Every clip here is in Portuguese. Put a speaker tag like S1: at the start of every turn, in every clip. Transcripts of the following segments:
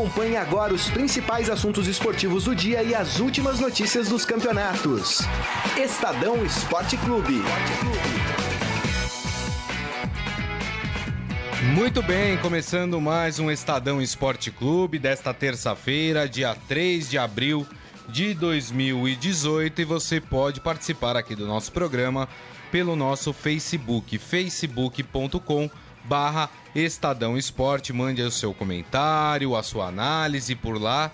S1: Acompanhe agora os principais assuntos esportivos do dia e as últimas notícias dos campeonatos. Estadão Esporte Clube.
S2: Muito bem, começando mais um Estadão Esporte Clube desta terça-feira, dia 3 de abril de 2018 e você pode participar aqui do nosso programa pelo nosso Facebook, facebook.com barra Estadão Esporte. Mande o seu comentário, a sua análise por lá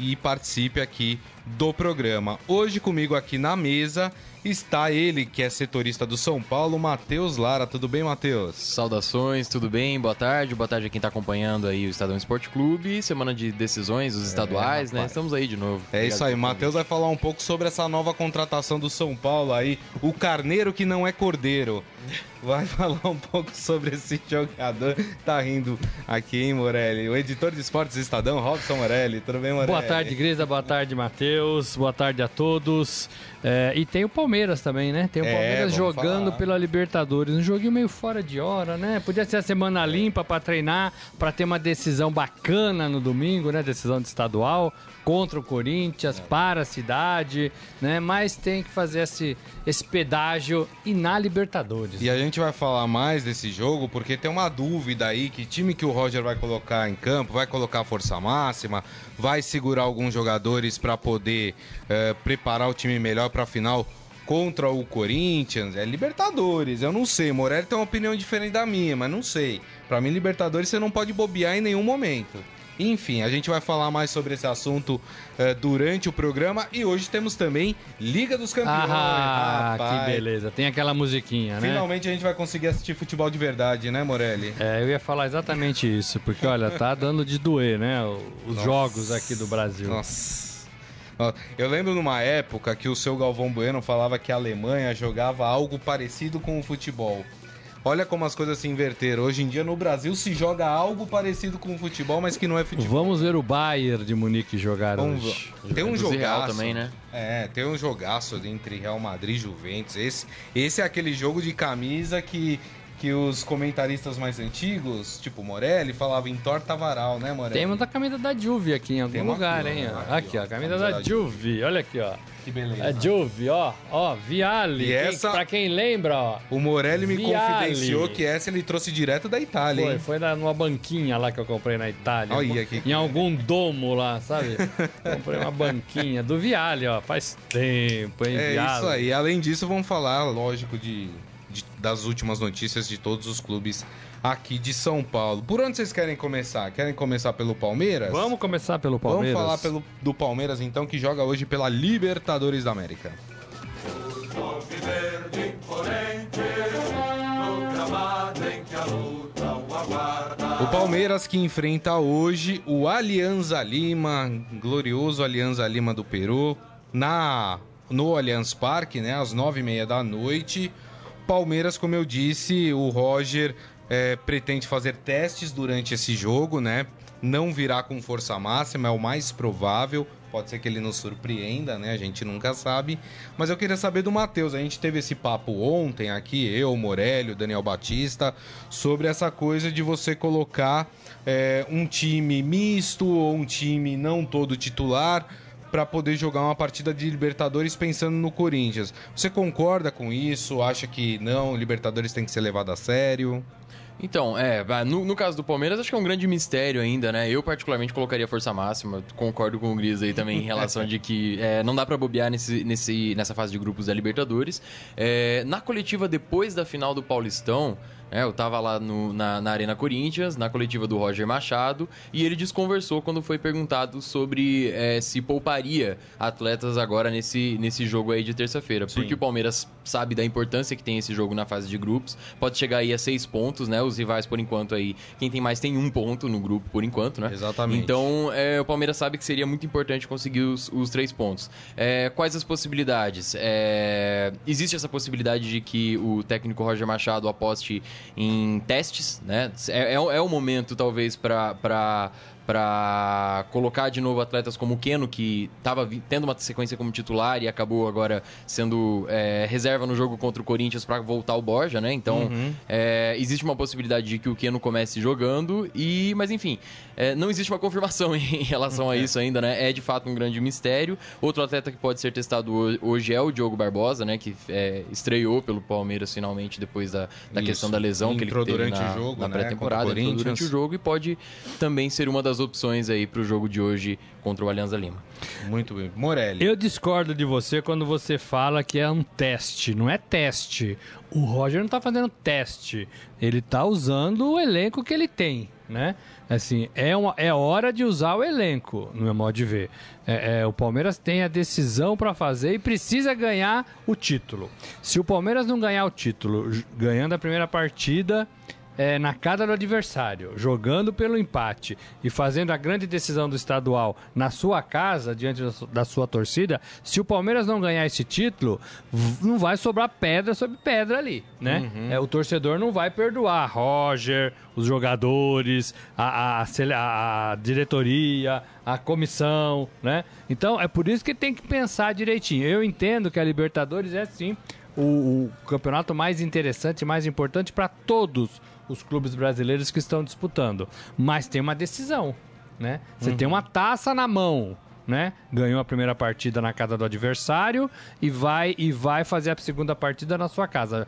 S2: e participe aqui do programa. Hoje comigo aqui na mesa está ele, que é setorista do São Paulo, Matheus Lara. Tudo bem, Matheus?
S3: Saudações, tudo bem? Boa tarde. Boa tarde a quem está acompanhando aí o Estadão Esporte Clube. Semana de decisões, os estaduais, é, né? Estamos aí de novo.
S2: É Obrigado isso aí. Matheus vai falar um pouco sobre essa nova contratação do São Paulo aí, o carneiro que não é cordeiro. Vai falar um pouco sobre esse jogador. Tá rindo aqui, hein, Morelli? O editor de esportes do Estadão, Robson Morelli. Tudo bem, Morelli?
S4: Boa tarde, Grisa. Boa tarde, Matheus. Boa tarde a todos. É, e tem o Palmeiras também, né? Tem o é, Palmeiras é, jogando falar. pela Libertadores. Um joguinho meio fora de hora, né? Podia ser a semana limpa para treinar, para ter uma decisão bacana no domingo, né? Decisão de estadual contra o Corinthians, é. para a cidade, né? Mas tem que fazer esse, esse pedágio e na Libertadores.
S2: E a gente vai falar mais desse jogo porque tem uma dúvida aí que time que o Roger vai colocar em campo, vai colocar força máxima, vai segurar alguns jogadores para poder é, preparar o time melhor para a final contra o Corinthians, é Libertadores, eu não sei. Morelli tem uma opinião diferente da minha, mas não sei. Para mim, Libertadores você não pode bobear em nenhum momento. Enfim, a gente vai falar mais sobre esse assunto uh, durante o programa e hoje temos também Liga dos Campeões.
S4: Ah, rapaz. que beleza. Tem aquela musiquinha,
S2: né? Finalmente a gente vai conseguir assistir futebol de verdade, né, Morelli?
S4: É, eu ia falar exatamente isso, porque olha, tá dando de doer, né? Os Nossa. jogos aqui do Brasil.
S2: Nossa. Eu lembro numa época que o seu Galvão Bueno falava que a Alemanha jogava algo parecido com o futebol. Olha como as coisas se inverteram. Hoje em dia no Brasil se joga algo parecido com o futebol, mas que não é futebol.
S4: Vamos ver o Bayern de Munique jogar Vamos... hoje.
S2: Tem um jogaço também, né? É, tem um jogaço entre Real Madrid e Juventus. Esse, esse é aquele jogo de camisa que que os comentaristas mais antigos, tipo Morelli, falavam em torta varal, né, Morelli?
S4: Tem uma camisa da Juve aqui em algum lugar, aqui, hein? Aqui, aqui, ó, a camisa, da, da Juve. Juve. Olha aqui, ó.
S2: Que beleza.
S4: É Juve, ó. Ó, Viale. E essa... Pra quem lembra, ó.
S2: O Morelli me Viale. confidenciou que essa ele trouxe direto da Itália,
S4: Foi,
S2: hein?
S4: foi na, numa banquinha lá que eu comprei na Itália. Olha aqui. Em algum domo lá, sabe? comprei uma banquinha do Viale, ó. Faz tempo, hein,
S2: É
S4: Viale.
S2: isso aí. Além disso, vamos falar, lógico, de, de, das últimas notícias de todos os clubes aqui de São Paulo. Por onde vocês querem começar? Querem começar pelo Palmeiras?
S4: Vamos começar pelo Palmeiras.
S2: Vamos falar pelo, do Palmeiras então, que joga hoje pela Libertadores da América. O Palmeiras que enfrenta hoje o Alianza Lima, glorioso Alianza Lima do Peru, na no Allianz Parque, né, às nove e meia da noite. Palmeiras, como eu disse, o Roger é, pretende fazer testes durante esse jogo, né? Não virá com força máxima, é o mais provável. Pode ser que ele nos surpreenda, né? A gente nunca sabe. Mas eu queria saber do Matheus. A gente teve esse papo ontem aqui, eu, Morélio, Daniel Batista, sobre essa coisa de você colocar é, um time misto ou um time não todo titular para poder jogar uma partida de Libertadores pensando no Corinthians. Você concorda com isso? Acha que não, Libertadores tem que ser levado a sério?
S3: Então, é, no, no, caso do Palmeiras, acho que é um grande mistério ainda, né? Eu, particularmente, colocaria força máxima. Concordo com o Gris aí também em relação de que é, não dá para bobear nesse, nesse, nessa fase de grupos da Libertadores. É, na coletiva depois da final do Paulistão, é, eu tava lá no, na, na, Arena Corinthians, na coletiva do Roger Machado, e ele desconversou quando foi perguntado sobre é, se pouparia atletas agora nesse, nesse jogo aí de terça-feira. Porque o Palmeiras sabe da importância que tem esse jogo na fase de grupos. Pode chegar aí a seis pontos, né? Os rivais, por enquanto, aí, quem tem mais tem um ponto no grupo, por enquanto, né?
S2: Exatamente.
S3: Então, é, o Palmeiras sabe que seria muito importante conseguir os, os três pontos. É, quais as possibilidades? É, existe essa possibilidade de que o técnico Roger Machado aposte em testes, né? É, é, é o momento, talvez, para para colocar de novo atletas como o Keno, que estava tendo uma sequência como titular e acabou agora sendo é, reserva no jogo contra o Corinthians para voltar o Borja, né? Então, uhum. é, existe uma possibilidade de que o Keno comece jogando, e mas enfim, é, não existe uma confirmação em relação a isso ainda, né? É de fato um grande mistério. Outro atleta que pode ser testado hoje é o Diogo Barbosa, né? Que é, estreou pelo Palmeiras finalmente depois da, da questão da lesão que ele teve durante na, o jogo, na né? pré-temporada, durante o jogo e pode também ser uma das opções aí para o jogo de hoje contra o Alianza Lima.
S2: Muito bem. Morelli.
S4: Eu discordo de você quando você fala que é um teste. Não é teste. O Roger não está fazendo teste. Ele está usando o elenco que ele tem, né? Assim, é, uma, é hora de usar o elenco, no meu modo de ver. É, é, o Palmeiras tem a decisão para fazer e precisa ganhar o título. Se o Palmeiras não ganhar o título, ganhando a primeira partida, é, na casa do adversário, jogando pelo empate e fazendo a grande decisão do estadual na sua casa, diante da sua torcida, se o Palmeiras não ganhar esse título, não vai sobrar pedra sobre pedra ali, né? Uhum. É, o torcedor não vai perdoar Roger, os jogadores, a, a, a diretoria, a comissão, né? Então é por isso que tem que pensar direitinho. Eu entendo que a Libertadores é sim o, o campeonato mais interessante, mais importante para todos os clubes brasileiros que estão disputando. Mas tem uma decisão, né? Você uhum. tem uma taça na mão, né? Ganhou a primeira partida na casa do adversário e vai e vai fazer a segunda partida na sua casa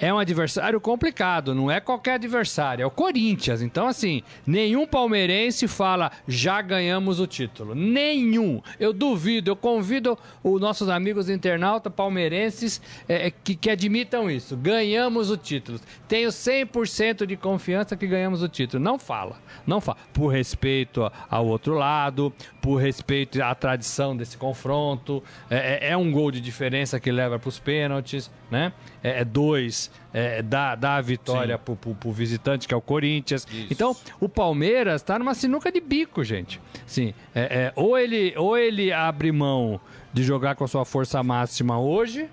S4: é um adversário complicado, não é qualquer adversário, é o Corinthians. Então, assim, nenhum palmeirense fala já ganhamos o título. Nenhum. Eu duvido, eu convido os nossos amigos internautas palmeirenses é, é que, que admitam isso. Ganhamos o título. Tenho 100% de confiança que ganhamos o título. Não fala, não fala. Por respeito ao outro lado, por respeito à tradição desse confronto. É, é, é um gol de diferença que leva para os pênaltis, né? É, é dois é, dá, dá a vitória pro, pro, pro, visitante, que é o Corinthians. Isso. Então, o Palmeiras tá numa sinuca de bico, gente. Sim, é, é, ou, ele, ou ele abre mão de jogar com a sua força máxima hoje,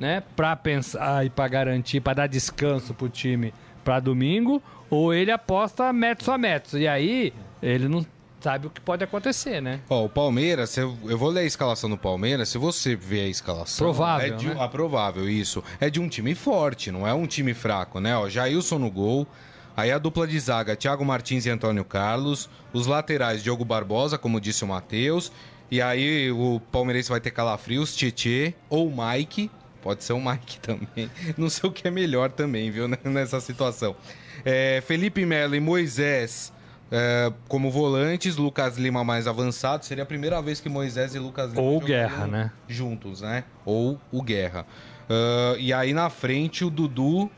S4: né, para pensar e para garantir, para dar descanso pro time para domingo, ou ele aposta metros a metros. E aí, ele não sabe o que pode acontecer, né?
S2: Ó, o Palmeiras, eu, eu vou ler a escalação do Palmeiras, se você ver a escalação...
S4: Provável,
S2: é de,
S4: né?
S2: Ah, provável, isso. É de um time forte, não é um time fraco, né? Ó, Jailson no gol, aí a dupla de zaga, Thiago Martins e Antônio Carlos, os laterais, Diogo Barbosa, como disse o Matheus, e aí o palmeirense vai ter calafrios, Tietê ou Mike, pode ser o Mike também, não sei o que é melhor também, viu, nessa situação. É, Felipe Melo e Moisés é, como volantes, Lucas Lima mais avançado. Seria a primeira vez que Moisés e Lucas Lima
S4: Ou Guerra, né?
S2: Juntos, né? Ou o Guerra. Uh, e aí na frente o Dudu,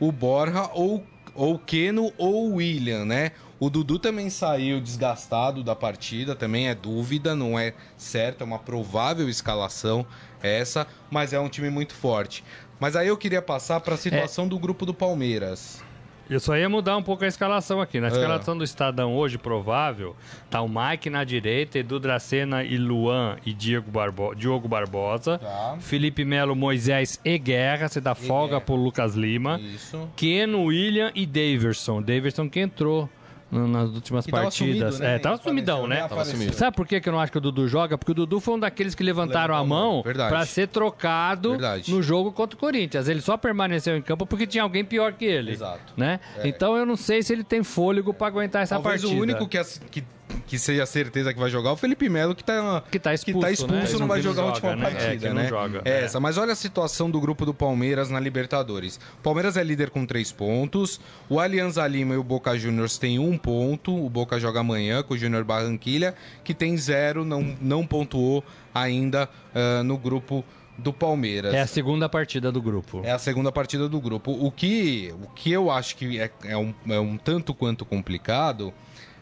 S2: o Borja ou ou Keno ou William, né? O Dudu também saiu desgastado da partida, também é dúvida, não é certo, é uma provável escalação essa, mas é um time muito forte. Mas aí eu queria passar para a situação é... do grupo do Palmeiras.
S4: Eu só ia mudar um pouco a escalação aqui. Na é. escalação do Estadão hoje, provável, tá o Mike na direita, Edu Dracena e Luan e Diego Barbo Diogo Barbosa. Tá. Felipe Melo, Moisés e Guerra. Você dá e folga Guerra. pro Lucas Lima. Isso. Keno, William e Daverson. Daverson que entrou nas últimas partidas. Sumido, né? É, tava sumidão, né? Tava sumido. Sabe por que, eu não acho que o Dudu joga? Porque o Dudu foi um daqueles que levantaram a mão para ser trocado Verdade. no jogo contra o Corinthians. Ele só permaneceu em campo porque tinha alguém pior que ele. Exato. Né? É. Então eu não sei se ele tem fôlego para aguentar essa
S2: Talvez
S4: partida.
S2: o único que, que que seja certeza que vai jogar, o Felipe Melo, que tá,
S4: que tá expulso, que tá expulso
S2: né? não vai jogar a última né? partida,
S4: é,
S2: né?
S4: Joga.
S2: É essa. Mas olha a situação do grupo do Palmeiras na Libertadores. O Palmeiras é líder com três pontos. O Alianza Lima e o Boca Juniors têm um ponto. O Boca joga amanhã com o Júnior Barranquilha, que tem zero, não, não pontuou ainda uh, no grupo do Palmeiras.
S4: É a segunda partida do grupo.
S2: É a segunda partida do grupo. O que, o que eu acho que é, é, um, é um tanto quanto complicado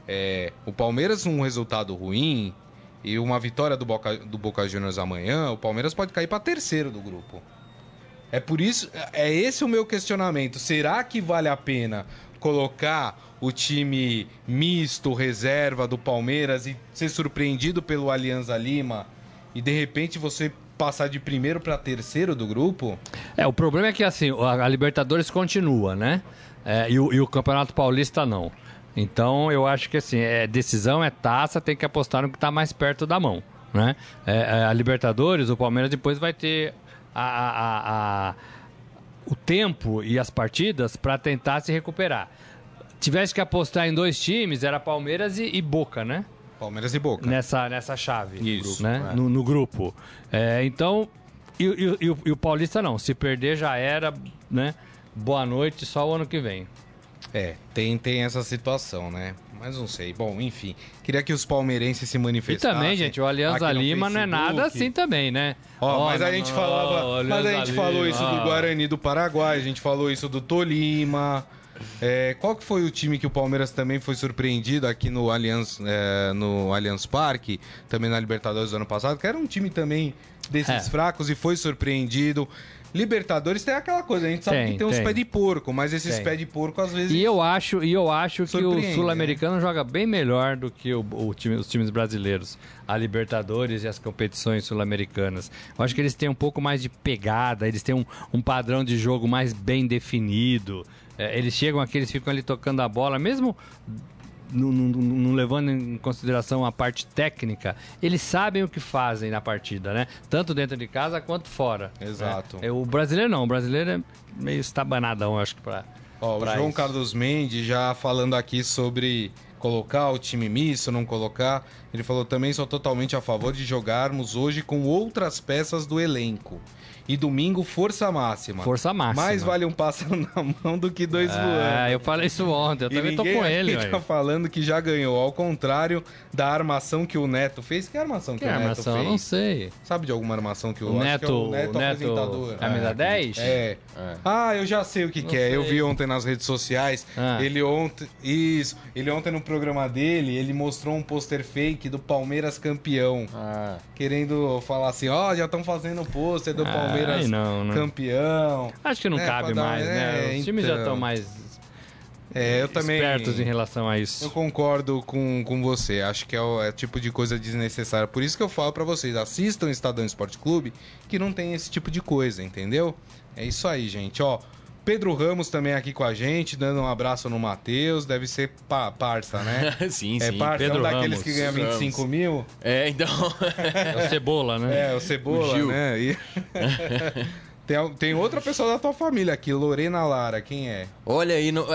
S2: é, o Palmeiras um resultado ruim e uma vitória do Boca, do Boca Juniors amanhã, o Palmeiras pode cair para terceiro do grupo. É por isso, é esse o meu questionamento. Será que vale a pena colocar o time misto, reserva do Palmeiras e ser surpreendido pelo Alianza Lima e de repente você passar de primeiro para terceiro do grupo?
S4: É, o problema é que assim, a Libertadores continua, né? É, e, o, e o Campeonato Paulista não. Então eu acho que assim, é decisão, é taça, tem que apostar no que está mais perto da mão. Né? É, é, a Libertadores, o Palmeiras depois vai ter a, a, a, o tempo e as partidas para tentar se recuperar. Tivesse que apostar em dois times, era Palmeiras e, e Boca, né?
S2: Palmeiras e Boca.
S4: Nessa, nessa chave.
S2: Isso.
S4: Né?
S2: É.
S4: No, no, grupo. É, então, e, e, e, e, o Paulista não. Se perder já era, né? Boa noite, só o ano que vem.
S2: É, tem, tem essa situação, né? Mas não sei. Bom, enfim. Queria que os palmeirenses se manifestassem.
S4: E também, gente, o Alianza Lima não é nada assim também, né?
S2: Ó, oh, mas a gente falava. Oh, mas a gente Lima. falou isso do Guarani do Paraguai, a gente falou isso do Tolima. É, qual que foi o time que o Palmeiras também foi surpreendido aqui no Allianz, é, no Allianz Parque, também na Libertadores do ano passado, que era um time também desses é. fracos e foi surpreendido. Libertadores tem aquela coisa, a gente sabe tem, que tem, tem. uns pés de porco, mas esses pés de porco às vezes.
S4: E eu acho, e eu acho que o sul-americano né? joga bem melhor do que o, o time, os times brasileiros, a Libertadores e as competições sul-americanas. Eu acho que eles têm um pouco mais de pegada, eles têm um, um padrão de jogo mais bem definido. É, eles chegam aqui, eles ficam ali tocando a bola, mesmo não, levando em consideração a parte técnica, eles sabem o que fazem na partida, né? Tanto dentro de casa quanto fora.
S2: Exato.
S4: É, o brasileiro não, o brasileiro é meio estabanadão, acho que para.
S2: Ó, o João isso. Carlos Mendes já falando aqui sobre colocar o time misto, não colocar. Ele falou também sou totalmente a favor de jogarmos hoje com outras peças do elenco. E domingo, força máxima.
S4: Força máxima.
S2: Mais vale um pássaro na mão do que dois é, voando.
S4: É, eu falei isso ontem, eu e também tô com ele.
S2: Ninguém tá falando que já ganhou, ao contrário da armação que o Neto fez. Que armação que, que o Neto armação? fez?
S4: Eu não sei.
S2: Sabe de alguma armação que
S4: o,
S2: o
S4: Neto,
S2: é
S4: o Neto, Neto apresentador? Camisa
S2: é.
S4: 10?
S2: É. é. Ah, eu já sei o que, que é. Eu vi ontem nas redes sociais. Ah. Ele ontem. Isso. Ele ontem no programa dele, ele mostrou um pôster fake do Palmeiras campeão. Ah. Querendo falar assim, ó, oh, já estão fazendo o pôster do Palmeiras.
S4: Ai, não, não
S2: campeão.
S4: Acho que não
S2: né,
S4: cabe mais, né? Os times já estão então. mais
S2: é, eu também,
S4: espertos em relação a isso.
S2: Eu concordo com, com você. Acho que é o é tipo de coisa desnecessária. Por isso que eu falo para vocês, assistam o Estadão Esporte Clube, que não tem esse tipo de coisa, entendeu? É isso aí, gente. Ó, Pedro Ramos também aqui com a gente, dando um abraço no Matheus. Deve ser pa parça, né?
S3: sim,
S2: é
S3: sim.
S2: Parça, Pedro é um daqueles Ramos. que ganha 25 Ramos. mil.
S3: É, então.
S4: é o Cebola, né?
S2: É, o Cebola, o né? E... Tem, tem outra pessoa da tua família aqui, Lorena Lara, quem é?
S3: Olha aí, não,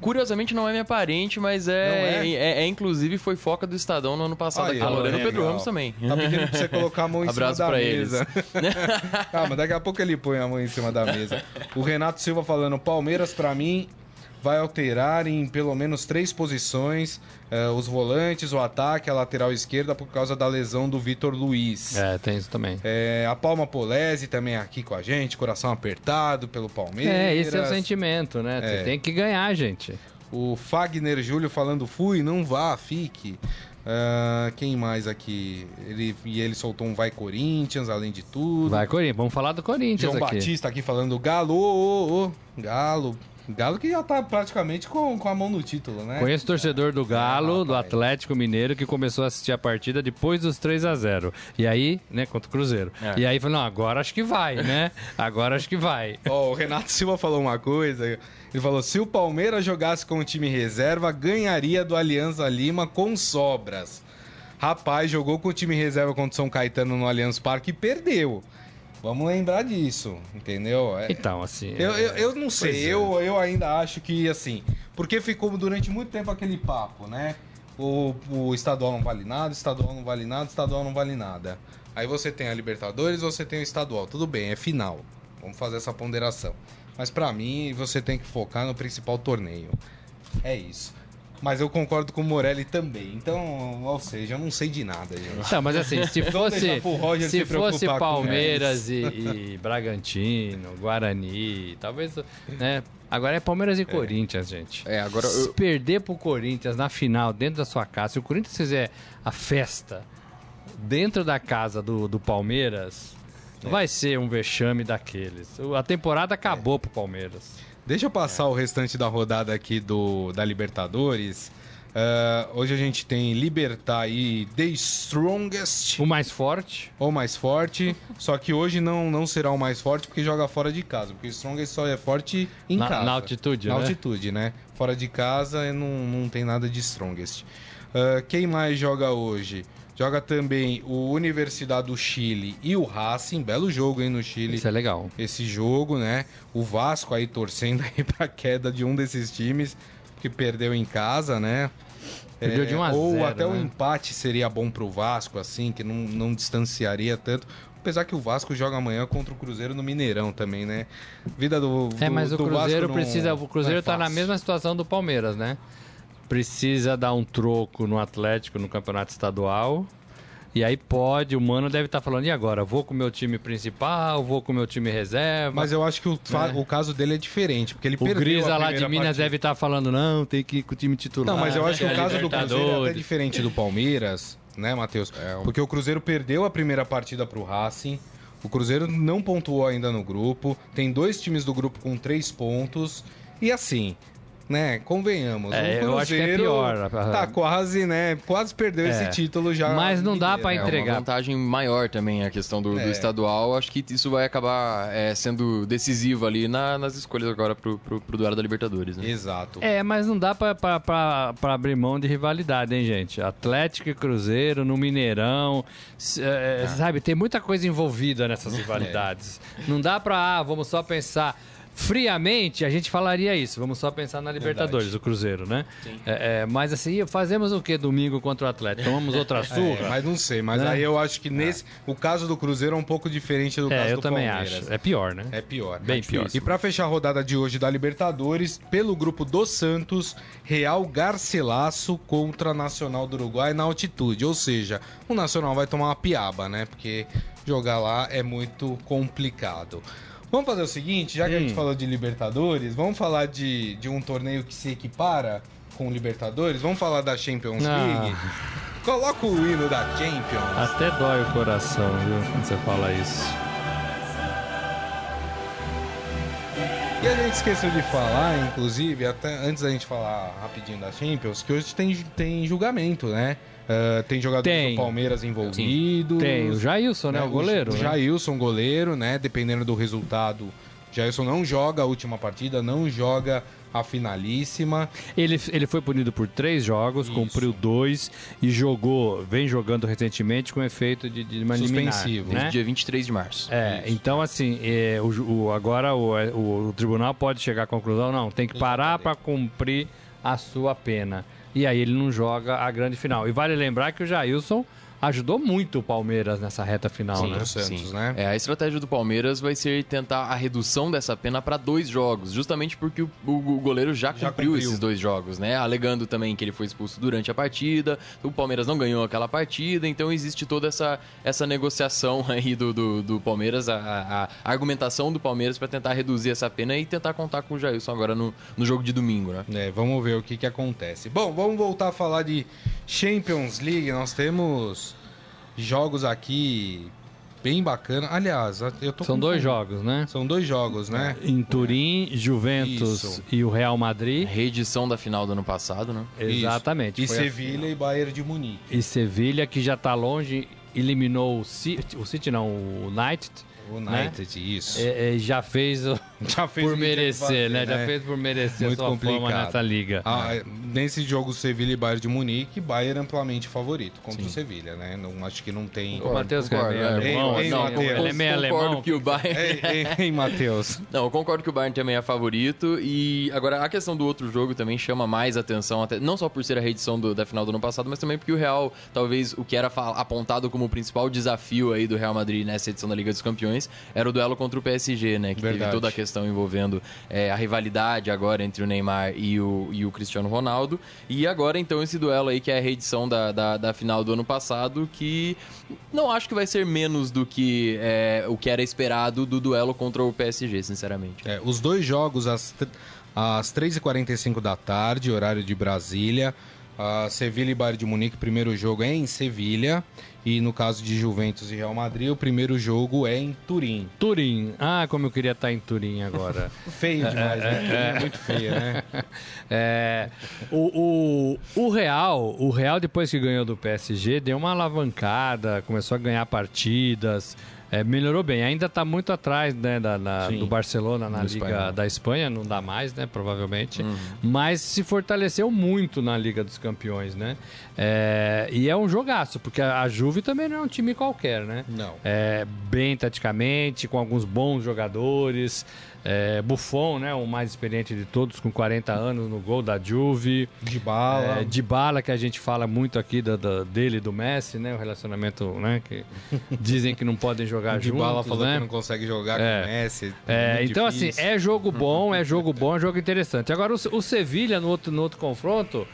S3: curiosamente não é minha parente, mas é, é? é, é, inclusive foi foca do Estadão no ano passado aí, aqui. A Lorena é, Pedro Ramos também.
S2: Tá pedindo pra você colocar a mão em
S3: Abraço
S2: cima da
S3: pra
S2: mesa. Calma, daqui a pouco ele põe a mão em cima da mesa. O Renato Silva falando, Palmeiras pra mim vai alterar em pelo menos três posições uh, os volantes, o ataque, a lateral esquerda por causa da lesão do Vitor Luiz.
S4: É, tem isso também.
S2: É, a Palma Polese também aqui com a gente, coração apertado pelo Palmeiras. É,
S4: esse é o sentimento, né? É. tem que ganhar, gente.
S2: O Fagner Júlio falando, fui, não vá, fique. Uh, quem mais aqui? Ele, e ele soltou um Vai Corinthians, além de tudo.
S4: Vai Corinthians, vamos falar do Corinthians
S2: João
S4: aqui.
S2: Batista aqui falando Galo, ô, ô, Galo, Galo que já tá praticamente com, com a mão no título, né?
S4: Conheço torcedor do Galo, do Atlético Mineiro, que começou a assistir a partida depois dos 3 a 0 E aí, né, contra o Cruzeiro. É. E aí falou, não, agora acho que vai, né? Agora acho que vai.
S2: Ó, oh, o Renato Silva falou uma coisa. Ele falou: se o Palmeiras jogasse com o time reserva, ganharia do Alianza Lima com sobras. Rapaz, jogou com o time reserva contra o São Caetano no Allianz Parque e perdeu. Vamos lembrar disso, entendeu?
S4: É, então, assim.
S2: Eu, eu, eu não sei, é. eu, eu ainda acho que, assim. Porque ficou durante muito tempo aquele papo, né? O, o estadual não vale nada, estadual não vale nada, estadual não vale nada. Aí você tem a Libertadores, você tem o estadual. Tudo bem, é final. Vamos fazer essa ponderação. Mas para mim, você tem que focar no principal torneio. É isso. Mas eu concordo com o Morelli também. Então, ou seja, eu não sei de nada, gente.
S4: Não, mas assim, se fosse, se fosse Palmeiras e, e, Bragantino, Guarani, talvez, né? Agora é Palmeiras e é. Corinthians, gente.
S3: É, agora eu...
S4: Se perder pro Corinthians na final, dentro da sua casa, se o Corinthians fizer a festa dentro da casa do, do Palmeiras, é. vai ser um vexame daqueles. A temporada acabou é. pro Palmeiras.
S2: Deixa eu passar é. o restante da rodada aqui do, da Libertadores. Uh, hoje a gente tem Libertar e The Strongest.
S4: O mais forte.
S2: O mais forte. só que hoje não, não será o mais forte porque joga fora de casa. Porque o Strongest só é forte em
S4: na,
S2: casa.
S4: Na altitude,
S2: na
S4: né?
S2: Na altitude, né? fora de casa não, não tem nada de strongest. Uh, quem mais joga hoje? Joga também o Universidade do Chile e o Racing. Belo jogo, hein, no Chile.
S4: Isso é legal.
S2: Esse jogo, né? O Vasco aí torcendo aí pra queda de um desses times que perdeu em casa, né?
S4: Perdeu de 1 a 0,
S2: Ou até
S4: né?
S2: um empate seria bom pro Vasco, assim, que não, não distanciaria tanto. Apesar que o Vasco joga amanhã contra o Cruzeiro no Mineirão também, né? Vida do.
S4: É,
S2: do-
S4: mas o
S2: do
S4: Cruzeiro
S2: Vasco não-
S4: precisa. O Cruzeiro
S2: não é
S4: tá na mesma situação do Palmeiras, né? Precisa dar um troco no Atlético no campeonato estadual. E aí pode, o Mano deve estar falando, e agora? Vou com o meu time principal, vou com o meu time reserva.
S2: Mas eu acho que o, fa-
S4: É.
S2: o caso dele é diferente, porque ele
S4: o
S2: perdeu.
S4: Grisa
S2: a
S4: lá de Minas
S2: partida.
S4: deve estar falando, não, tem que ir com o time titular.
S2: Não, mas eu acho que
S4: é
S2: o caso do Cruzeiro é até diferente do Palmeiras, né, Matheus? Porque o Cruzeiro perdeu a primeira partida pro Racing. O Cruzeiro não pontuou ainda no grupo. Tem dois times do grupo com três pontos. E assim, né, convenhamos.
S4: É,
S2: o
S4: eu acho que é
S2: Cruzeiro
S4: pior.
S2: Tá quase, né? Quase perdeu
S4: É.
S2: esse título já.
S4: Mas não dá
S2: mineiro.
S4: pra
S3: É uma
S4: entregar.
S3: vantagem maior também a questão do, do
S2: É.
S3: estadual. Acho que isso vai acabar é, sendo decisivo ali na- nas escolhas agora pro, pro, pro duelo da Libertadores. Né?
S2: Exato.
S4: É, mas não dá pra abrir mão de rivalidade, hein, gente? Atlético e Cruzeiro no Mineirão. s- é, Sabe, tem muita coisa envolvida nessas rivalidades. Não dá pra, ah, vamos só pensar. Friamente, a gente falaria isso. Vamos só pensar na Libertadores, o Cruzeiro, né? É, é, mas assim, fazemos o que domingo contra o Atlético? Tomamos outra
S2: É,
S4: surra?
S2: mas não sei, mas
S4: Né?
S2: aí eu acho que nesse. O caso do Cruzeiro é um pouco diferente do
S4: É,
S2: caso
S4: eu
S2: do
S4: também
S2: Palmeiras.
S4: acho. É pior, né?
S2: É pior.
S4: Bem
S2: É
S4: pior.
S2: E pra fechar a rodada de hoje da Libertadores, pelo grupo do Santos, Real Garcilasso contra Nacional do Uruguai na altitude. Ou seja, o Nacional vai tomar uma piaba, né? Porque jogar lá é muito complicado. Vamos fazer o seguinte, já que a gente falou de Libertadores, vamos falar de, de um torneio que se equipara com Libertadores? Vamos falar da Champions
S4: Ah.
S2: League? Coloca o hino da Champions.
S4: Até dói o coração, viu? Quando você fala isso.
S2: E a gente esqueceu de falar, inclusive, até antes da gente falar rapidinho da Champions, que hoje tem, tem julgamento, né? Ah, tem jogadores
S4: Tem.
S2: do Palmeiras envolvidos.
S4: Tem o Jailson, né? O goleiro.
S2: O
S4: né?
S2: Jailson, goleiro, né? Dependendo do resultado. Jailson não joga a última partida, não joga a finalíssima.
S4: Ele, ele foi punido por três jogos,
S2: Isso.
S4: cumpriu dois e jogou, vem jogando recentemente com efeito de, de uma liminar,
S2: Suspensivo.
S4: né?
S3: Desde dia 23 de março.
S4: É, então assim, é, o, o- agora o, é, o- o tribunal pode chegar à conclusão, não, tem que parar para cumprir a sua pena. E aí ele não joga a grande final. E vale lembrar que o Jailson ajudou muito o Palmeiras nessa reta final,
S3: Sim,
S4: né?
S2: Santos,
S3: sim.
S2: né?
S3: É, a estratégia do Palmeiras vai ser tentar a redução dessa pena para dois jogos, justamente porque o, o- o goleiro já,
S2: Já
S3: cumpriu,
S2: cumpriu.
S3: esses dois jogos, né? Alegando também que ele foi expulso durante a partida, o Palmeiras não ganhou aquela partida, então existe toda essa, essa negociação aí do, do, do Palmeiras, a, a- a argumentação do Palmeiras para tentar reduzir essa pena e tentar contar com o Jailson agora no, no jogo de domingo, né?
S2: É, vamos ver o que, que acontece. Bom, vamos voltar a falar de Champions League. Nós temos jogos aqui bem bacana. Aliás, eu tô
S4: São dois
S2: fome.
S4: jogos, né?
S2: São dois jogos, né?
S4: Em Turim, Juventus
S2: Isso.
S4: e o Real Madrid.
S3: Reedição da final do ano passado, né?
S4: Exatamente.
S2: E Sevilha e Bayern de Munique.
S4: E Sevilha, que já tá longe, eliminou o City, o City não, o United,
S2: United, isso.
S4: é, é, já fez o-
S2: Já fez
S4: por merecer,
S2: fazer,
S4: né? Já fez por merecer
S2: Muito
S4: a sua
S2: complicado.
S4: nessa liga.
S2: Ah, nesse jogo Sevilha e Bayern de Munique, Bayern amplamente favorito contra o Sevilha, né? Não, acho que não tem...
S4: O Matheus é
S3: Concordo, é.
S4: alemão,
S2: Ei, ei,
S4: assim,
S2: Matheus.
S4: ele é meio
S3: Concordo
S4: alemão.
S3: que o Bayern...
S2: Ei, ei, Matheus.
S3: Não, eu concordo que o Bayern também é favorito. E agora a questão do outro jogo também chama mais atenção, até, não só por ser a reedição do- da final do ano passado, mas também porque o Real, talvez o que era apontado como o principal desafio aí do Real Madrid nessa edição da Liga dos Campeões, era o duelo contra o PSG, né? Que
S2: Verdade.
S3: teve toda a questão envolvendo é, a rivalidade agora entre o Neymar e o, e o Cristiano Ronaldo. E agora, então, esse duelo aí que é a reedição da, da, da final do ano passado, que não acho que vai ser menos do que é, o que era esperado do duelo contra o PSG, sinceramente.
S2: É, os dois jogos às, às 3h45 da tarde, horário de Brasília. A Sevilha e Bayern de Munique, o primeiro jogo é em Sevilha. E no caso de Juventus e Real Madrid, o primeiro jogo é em Turim.
S4: Turim. Ah, como eu queria estar em Turim agora.
S2: Feio demais, né? Muito feio, né?
S4: É, o, o, o Real, o Real depois que ganhou do PSG, deu uma alavancada, começou a ganhar partidas. É, melhorou bem. Ainda está muito atrás né, da, da do Barcelona na Liga Espanha. da Espanha, não dá mais, né? Provavelmente. Uhum. Mas se fortaleceu muito na Liga dos Campeões, né? É, e é um jogaço, porque a, a Juve também não é um time qualquer, né?
S2: Não.
S4: É, bem taticamente, com alguns bons jogadores. É, Buffon, né, o mais experiente de todos, com 40 anos no gol da Juve.
S2: De bala.
S4: É, de bala, que a gente fala muito aqui da, da, dele e do Messi, né? O relacionamento, né? Que dizem que não podem jogar de juntos,
S2: bala falou
S4: né?
S2: que não consegue jogar é. com o Messi.
S4: É, então, assim, difícil. assim, é jogo bom, é jogo bom, é jogo interessante. Agora, o, o Sevilha, no outro, no outro confronto...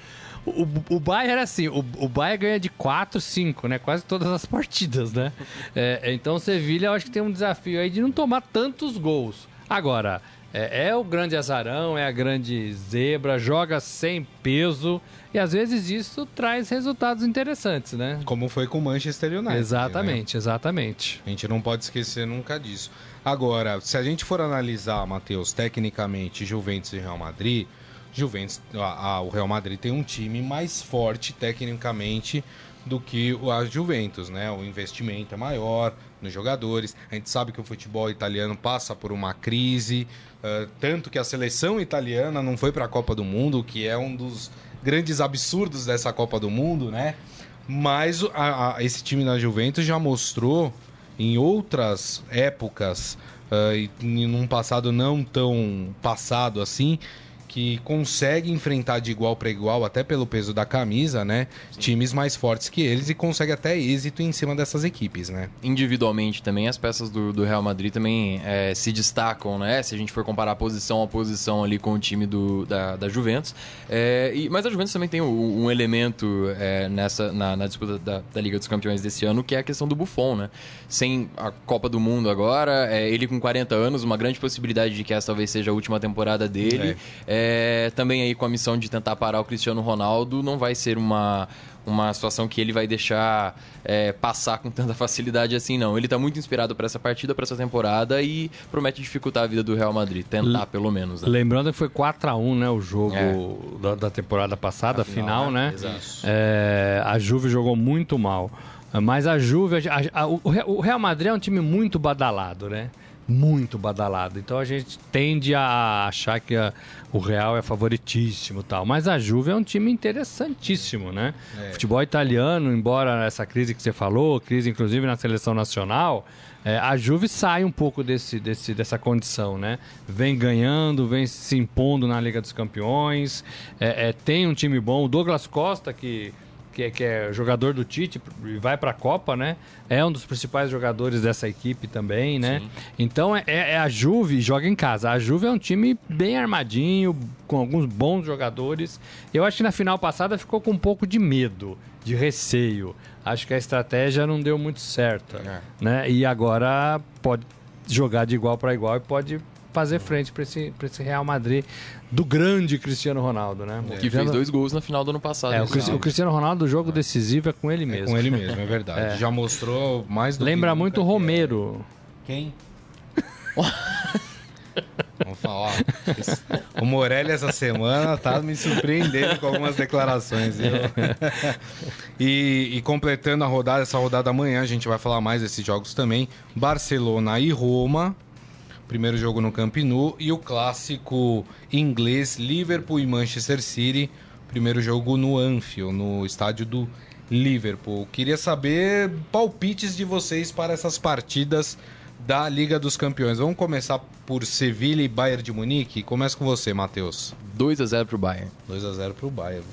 S4: O, o Bayern era assim, o, o Bayern ganha de 4, 5, né? Quase todas as partidas, né? É, então o Sevilha eu acho que tem um desafio aí de não tomar tantos gols. Agora, é, é, o grande azarão, é a grande zebra, joga sem peso e às vezes isso traz resultados interessantes, né?
S2: Como foi com o Manchester United.
S4: Exatamente, né? exatamente.
S2: A gente não pode esquecer nunca disso. Agora, se a gente for analisar, Matheus, tecnicamente, Juventus e Real Madrid, Juventus, a, a, o Real Madrid tem um time mais forte tecnicamente do que a Juventus, né? O investimento é maior nos jogadores. A gente sabe que o futebol italiano passa por uma crise, uh, tanto que a seleção italiana não foi para a Copa do Mundo, que é um dos grandes absurdos dessa Copa do Mundo, né? Mas a, a, esse time da Juventus já mostrou em outras épocas uh, e num passado não tão passado assim que consegue enfrentar de igual para igual, até pelo peso da camisa, né? Sim. Times mais fortes que eles e consegue até êxito em cima dessas equipes, né?
S3: Individualmente também, as peças do, do Real Madrid também é, se destacam, né? Se a gente for comparar posição a posição ali com o time do, da, da Juventus. É, e, mas a Juventus também tem um, um elemento é, nessa, na, na disputa da, da, Liga dos Campeões desse ano, que é a questão do Buffon, né? Sem a Copa do Mundo agora, é, ele com 40 anos, uma grande possibilidade de que essa talvez seja a última temporada dele. É. É, também aí com a missão de tentar parar o Cristiano Ronaldo, não vai ser uma, uma situação que ele vai deixar é, passar com tanta facilidade assim, não. Ele está muito inspirado para essa partida, para essa temporada e promete dificultar a vida do Real Madrid. Tentar, L pelo menos.
S4: Né? Lembrando que foi 4 a 1 né, o jogo é. da, da, temporada passada, a final, final né? né? É, a Juve jogou muito mal. Mas a Juve, a, a, o Real Madrid é um time muito badalado, né? Muito badalado. Então a gente tende a achar que a, o Real é favoritíssimo tal. Mas a Juve é um time interessantíssimo, né? É. Futebol italiano, embora essa crise que você falou, crise inclusive na seleção nacional, é, a Juve sai um pouco desse, desse, dessa condição, né? Vem ganhando, vem se impondo na Liga dos Campeões, é, é tem um time bom. O Douglas Costa, que que é, que é jogador do Tite e vai para a Copa, né? É um dos principais jogadores dessa equipe também, né? Sim. Então é, é, a Juve joga em casa. A Juve é um time bem armadinho, com alguns bons jogadores. Eu acho que na final passada ficou com um pouco de medo, de receio. Acho que a estratégia não deu muito certo, é. né? E agora pode jogar de igual para igual e pode fazer frente para esse, esse Real Madrid do grande Cristiano Ronaldo, né?
S3: É. Que fez dois gols na final do ano passado.
S4: É, o, o, Cristiano Ronaldo, o jogo decisivo é com ele mesmo.
S2: É com ele mesmo, é verdade. É. Já mostrou mais do
S4: Lembra muito o Romero.
S2: Quem? Vamos falar. O Morelli essa semana tá me surpreendendo com algumas declarações. E, e, completando a rodada, essa rodada amanhã, a gente vai falar mais desses jogos também. Barcelona e Roma primeiro jogo no Camp Nou, e o clássico inglês Liverpool e Manchester City, primeiro jogo no Anfield, no estádio do Liverpool. Queria saber palpites de vocês para essas partidas da Liga dos Campeões. Vamos começar por Sevilha e Bayern de Munique. Começa com você, Matheus.
S3: 2 a 0 pro Bayern.
S2: 2 a 0 pro Bayern.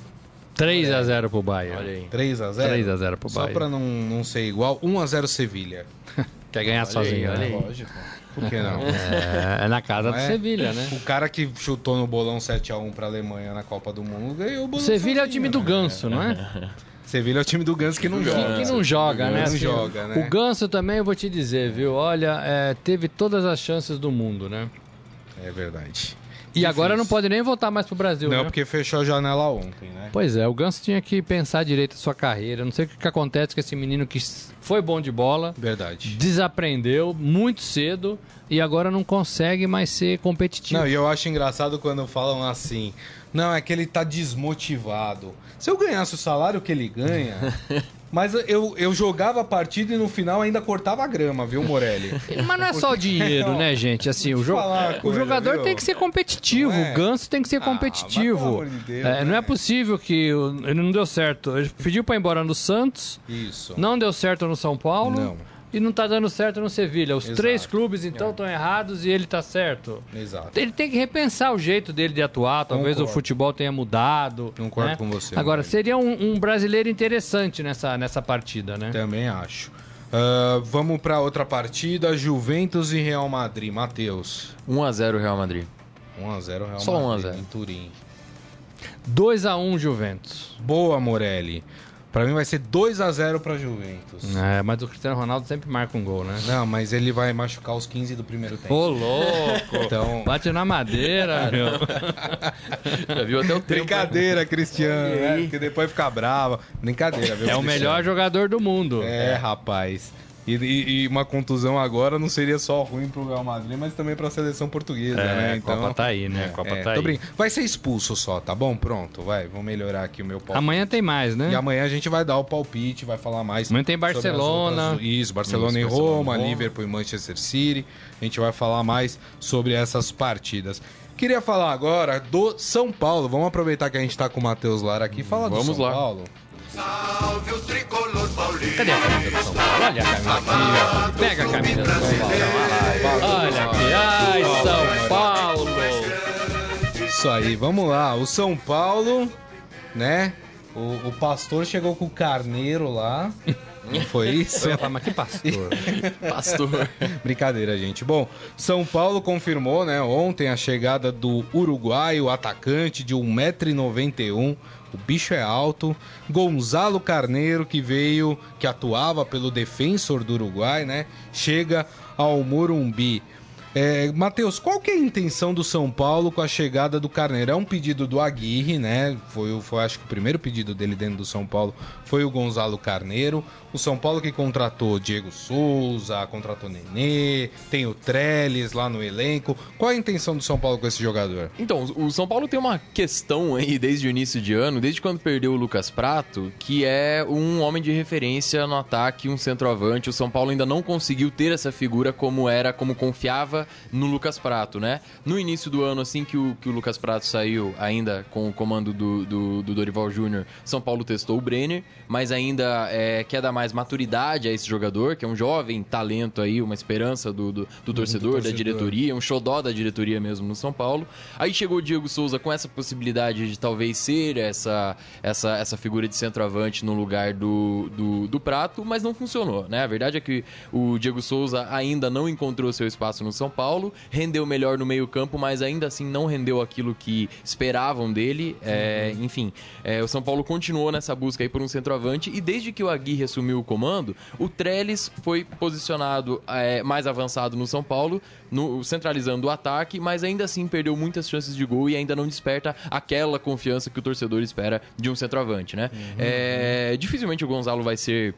S4: 3 a 0 pro Bayern. Olha
S2: aí. 3 a 0.
S4: 3 a 0 pro Bayern.
S2: Só para não, não ser igual, 1 a 0 Sevilha.
S4: Quer ganhar olha sozinho, aí, né? Lógico.
S2: Por que não?
S4: É, é na casa do é? Sevilha, né?
S2: O cara que chutou no bolão 7x1 pra Alemanha na Copa do Mundo ganhou o bolão.
S4: Sevilha é o time do né? Ganso, não é?
S2: Sevilha é o time do Ganso que não joga.
S4: Que não joga, né?
S2: Não assim, joga, né?
S4: O Ganso também, eu vou te dizer, viu? Olha, é, teve todas as chances do mundo, né?
S2: É verdade.
S4: E Difícil. agora não pode nem voltar mais pro Brasil,
S2: Não,
S4: né?
S2: porque fechou a janela ontem, né?
S4: Pois é, o Ganso tinha que pensar direito a sua carreira. Não sei o que, que acontece com esse menino que foi bom de bola.
S2: Verdade.
S4: Desaprendeu muito cedo e agora não consegue mais ser competitivo.
S2: Não, e eu acho engraçado quando falam assim: Não, é que ele tá desmotivado. Se eu ganhasse o salário que ele ganha. Mas eu, eu jogava a partida e no final ainda cortava a grama, viu, Morelli?
S4: Mas não é só o dinheiro, né, gente? Assim, o, jo o jogador viu? tem que ser competitivo. É? O Ganso tem que ser ah, competitivo. De Deus, é, não é possível que ele não deu certo. Ele pediu para ir embora no Santos.
S2: Isso.
S4: Não deu certo no São Paulo.
S2: Não
S4: e não tá dando certo no Sevilha. Os Exato. três clubes, então, estão é. errados e ele tá certo.
S2: Exato.
S4: Ele tem que repensar o jeito dele de atuar. Talvez Concordo. o futebol tenha mudado.
S2: Concordo né? com você.
S4: Agora, seria um, um, brasileiro interessante nessa, nessa partida, né?
S2: Também acho. Uh, vamos para outra partida: Juventus e Real Madrid. Matheus.
S3: 1x0 Real Madrid.
S2: 1x0 Real
S3: Só
S2: Madrid.
S3: Só 1x0.
S2: Em Turim.
S4: 2x1 Juventus.
S2: Boa, Morelli. Pra mim vai ser 2 a 0 pra Juventus.
S4: É, mas o Cristiano Ronaldo sempre marca um gol, né?
S2: Não, mas ele vai machucar os 15 do primeiro tempo.
S4: Ô, louco! Então... Bate na madeira, meu.
S3: Já viu até o tempo.
S2: Brincadeira, né? Cristiano. É, porque depois fica brava. Brincadeira, viu?
S4: É o melhor jogador do mundo.
S2: É, é. rapaz. E, e, e, uma contusão agora não seria só ruim pro Real Madrid, mas também pra seleção portuguesa,
S4: é,
S2: né?
S4: Então, Copa tá aí, né? É, Copa é, tá aí. Brin...
S2: Vai ser expulso só, tá bom? Pronto, vai. Vou melhorar aqui o meu palpite.
S4: Amanhã tem mais, né?
S2: E amanhã a gente vai dar o palpite, vai falar mais.
S4: Amanhã tem Barcelona.
S2: Outras... Isso, Barcelona Isso, e Roma, Barcelona, Liverpool e Manchester City. A gente vai falar mais sobre essas partidas. Queria falar agora do São Paulo. Vamos aproveitar que a gente tá com o Matheus Lara aqui. Fala
S3: Vamos
S2: do São
S3: lá.
S2: Paulo.
S4: Tricolor paulino. Cadê a camisa do São Paulo? Olha a camisa aqui, Pega a camisa do São Paulo. Olha aqui. Ai, São Paulo.
S2: Isso aí, vamos lá. O São Paulo, né? O, o pastor chegou com o carneiro lá. Não foi isso?
S4: Eu ia falar, mas que pastor?
S3: pastor.
S2: Brincadeira, gente. Bom, São Paulo confirmou, né, ontem a chegada do uruguaio atacante de 1,91m, o bicho é alto. Gonzalo Carneiro, que veio, que atuava pelo defensor do Uruguai, né? Chega ao Morumbi. É, Matheus, qual que é a intenção do São Paulo com a chegada do Carneiro? É um pedido do Aguirre, né? Foi, foi acho que o primeiro pedido dele dentro do São Paulo foi o Gonzalo Carneiro. O São Paulo que contratou Diego Souza, contratou Nenê, tem o Trellis lá no elenco. Qual a intenção do São Paulo com esse jogador?
S3: Então, o São Paulo tem uma questão aí desde o início de ano, desde quando perdeu o Lucas Prato, que é um homem de referência no ataque, um centroavante. O São Paulo ainda não conseguiu ter essa figura como era, como confiava no Lucas Prato, né? No início do ano, assim que o, que o Lucas Prato saiu, ainda com o comando do, do, do Dorival Júnior, São Paulo testou o Brenner, mas ainda é, quer dar mais maturidade a esse jogador, que é um jovem talento aí, uma esperança do, do, do torcedor, torcedor, da diretoria, um xodó da diretoria mesmo no São Paulo. Aí chegou o Diego Souza com essa possibilidade de talvez ser essa, essa, essa figura de centroavante no lugar do, do, do Prato, mas não funcionou, né? A verdade é que o Diego Souza ainda não encontrou seu espaço no São Paulo, rendeu melhor no meio-campo, mas ainda assim não rendeu aquilo que esperavam dele. É, enfim, é, o São Paulo continuou nessa busca aí por um centroavante e desde que o Aguirre assumiu o comando, o Trellis foi posicionado é, mais avançado no São Paulo, no, centralizando o ataque, mas ainda assim perdeu muitas chances de gol e ainda não desperta aquela confiança que o torcedor espera de um centroavante, né? Uhum. É, dificilmente o Gonzalo vai ser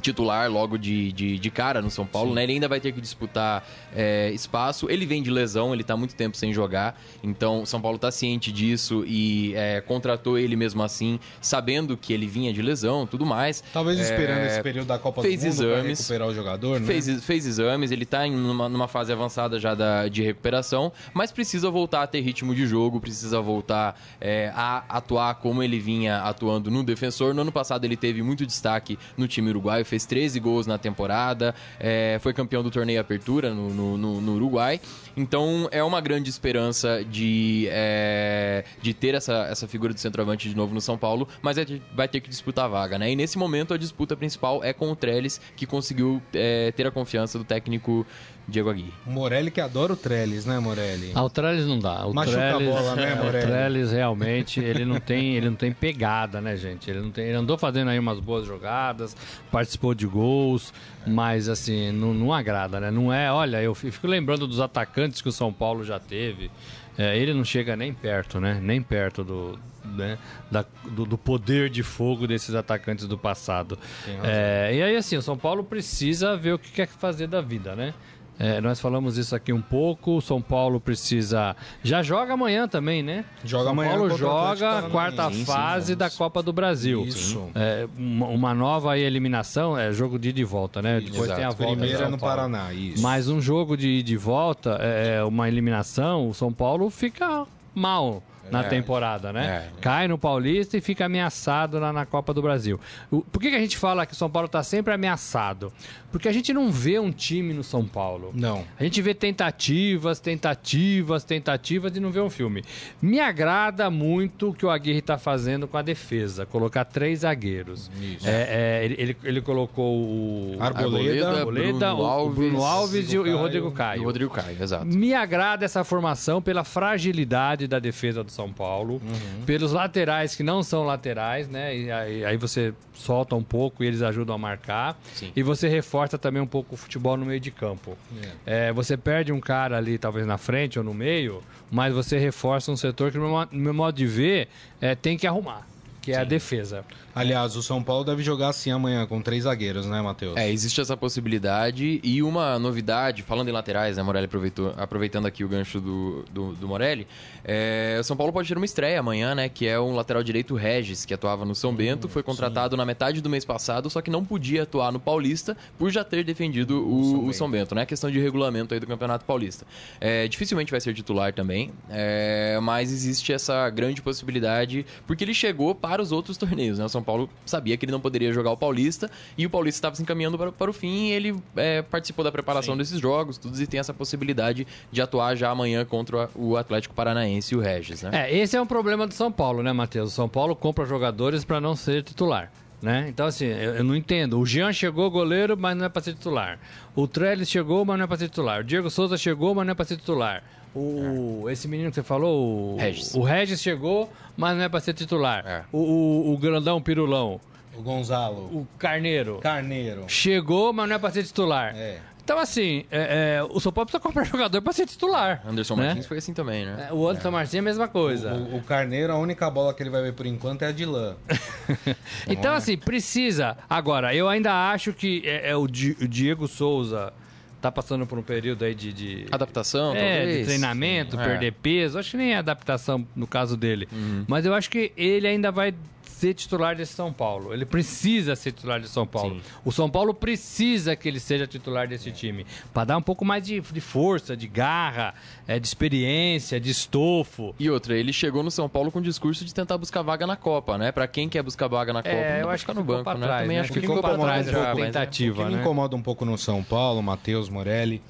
S3: titular logo de, de, de, cara no São Paulo, né? Ele ainda vai ter que disputar é, espaço. Ele vem de lesão, ele tá muito tempo sem jogar. Então, São Paulo tá ciente disso e é, contratou ele mesmo assim, sabendo que ele vinha de lesão tudo mais.
S2: Talvez esperando é, esse período da Copa
S3: fez
S2: do Mundo
S3: exames,
S2: recuperar o jogador, né?
S3: Fez, fez exames, ele tá em uma, numa fase avançada já da, de recuperação, mas precisa voltar a ter ritmo de jogo, precisa voltar é, a atuar como ele vinha atuando no defensor. No ano passado ele teve muito destaque no time uruguaio, fez 13 gols na temporada, é, foi campeão do torneio Apertura no, no, no, no, Uruguai. Então é uma grande esperança de, é, de ter essa, essa figura de centroavante de novo no São Paulo, mas é, vai ter que disputar a vaga, né? E nesse momento a disputa principal é com o Trellis, que conseguiu é, ter a confiança do técnico Diego Aguirre.
S2: Morelli que adora o Trellis, né, Morelli?
S4: Ah, o Trellis não dá. O
S2: Machuca
S4: Trellis,
S2: a bola, né, Morelli?
S4: O Trellis realmente, ele não tem, ele não tem pegada, né, gente? Ele não tem, ele andou fazendo aí umas boas jogadas, participou de gols, mas assim, não, não agrada, né? Não é, olha, eu fico lembrando dos atacantes que o São Paulo já teve. É, ele não chega nem perto, né? Nem perto do, né, da, do, do, poder de fogo desses atacantes do passado. É, e aí, assim, o São Paulo precisa ver o que quer fazer da vida, né? É, nós falamos isso aqui um pouco. O São Paulo precisa. Já joga amanhã também, né?
S2: Joga
S4: São
S2: amanhã.
S4: Paulo
S2: contra o Atlético
S4: joga a quarta
S3: Sim, sim,
S4: fase da
S3: vamos.
S4: Copa do Brasil.
S2: Isso.
S4: É, uma, uma nova aí eliminação, é jogo de ida e volta, né? Depois
S3: exato.
S4: tem a volta.
S2: É
S4: São
S2: no
S4: Paulo.
S2: Paraná, isso.
S4: Mas um jogo de ida e volta, é uma eliminação, o São Paulo fica mal na
S3: É.
S4: temporada, né?
S3: É.
S4: Cai no Paulista e fica ameaçado lá na Copa do Brasil. O- Por que, que a gente fala que o São Paulo está sempre ameaçado? Porque a gente não vê um time no São Paulo.
S2: Não.
S4: A gente vê tentativas, tentativas, tentativas e não vê um filme. Me agrada muito o que o Aguirre está fazendo com a defesa, colocar três zagueiros.
S2: Isso.
S4: É, é, ele, ele- ele colocou o
S2: Arboleda,
S4: Arboleda,
S3: Bruno
S4: o- o Bruno
S3: Alves,
S4: Alves e, o- e o
S2: Caio,
S4: Rodrigo
S3: E
S4: Caio.
S3: o Rodrigo Caio, exato.
S4: Me agrada essa formação pela fragilidade da defesa do São Paulo, pelos laterais que não são laterais, né? E aí, aí você solta um pouco e eles ajudam a marcar.
S3: Sim.
S4: E você reforça também um pouco o futebol no meio de campo. É, você perde um cara ali, talvez na frente ou no meio, mas você reforça um setor que, no meu, mo- no meu modo de ver, é, tem que arrumar, que é a defesa.
S2: Aliás, o São Paulo deve jogar assim amanhã, com três zagueiros, né, Matheus?
S3: É, existe essa possibilidade e uma novidade, falando em laterais, né, Morelli aproveitou, aproveitando aqui o gancho do, do, do Morelli, é, o São Paulo pode ter uma estreia amanhã, né, que é um lateral direito Regis, que atuava no São Bento, foi contratado na metade do mês passado, só que não podia atuar no Paulista por já ter defendido o, o São, Bento, né, questão de regulamento aí do Campeonato Paulista. É, dificilmente vai ser titular também, é, mas existe essa grande possibilidade, porque ele chegou para os outros torneios, né, o São Paulo sabia que ele não poderia jogar o Paulista e o Paulista estava se encaminhando para, para o fim e ele é, participou da preparação desses jogos, tudo e tem essa possibilidade de atuar já amanhã contra o Atlético Paranaense e o Regis, né?
S4: É, esse é um problema do São Paulo, né, Matheus? O São Paulo compra jogadores para não ser titular. Né? Então, assim, eu, eu não entendo. O Jean chegou goleiro, mas não é para ser titular. O Trellis chegou, mas não é para ser titular. O Diego Souza chegou, mas não é para ser titular. O, Esse menino que você falou, o
S3: Regis.
S4: o Regis chegou, mas não é para ser titular.
S3: É.
S4: O, o, o grandão o pirulão,
S2: O Gonzalo.
S4: o Carneiro,
S2: Carneiro.
S4: chegou, mas não é para ser titular.
S2: É.
S4: Então, assim, é, é, o São Paulo precisa comprar jogador para ser titular.
S3: Anderson
S4: né?
S3: Martins foi assim também, né?
S4: É, O Anderson Martins é a mesma coisa.
S2: O, o Carneiro, a única bola que ele vai ver por enquanto é a de lã.
S4: Então, assim, precisa. Agora, eu ainda acho que é, é o, Di- o Diego Souza tá passando por um período aí de. de
S3: Adaptação,
S4: é,
S3: talvez?
S4: de treinamento.
S3: É.
S4: perder peso. Acho que nem é adaptação no caso dele.
S3: Uhum.
S4: Mas eu acho que ele ainda vai ser titular desse São Paulo. Ele precisa ser titular de São Paulo.
S3: Sim.
S4: O São Paulo precisa que ele seja titular desse time. Para dar um pouco mais de, de força, de garra, é, de experiência, de estofo.
S3: E outra, ele chegou no São Paulo com o discurso de tentar buscar vaga na Copa, né? Pra quem quer buscar vaga na Copa, não dá
S4: É, eu acho que
S3: no banco,
S4: pra
S3: né?
S4: trás.
S3: Também
S4: né?
S3: acho que
S4: ficou pra trás essa
S3: já, mas-
S4: tentativa,
S2: O que me
S4: né?
S2: incomoda um pouco no São Paulo, Matheus Morelli,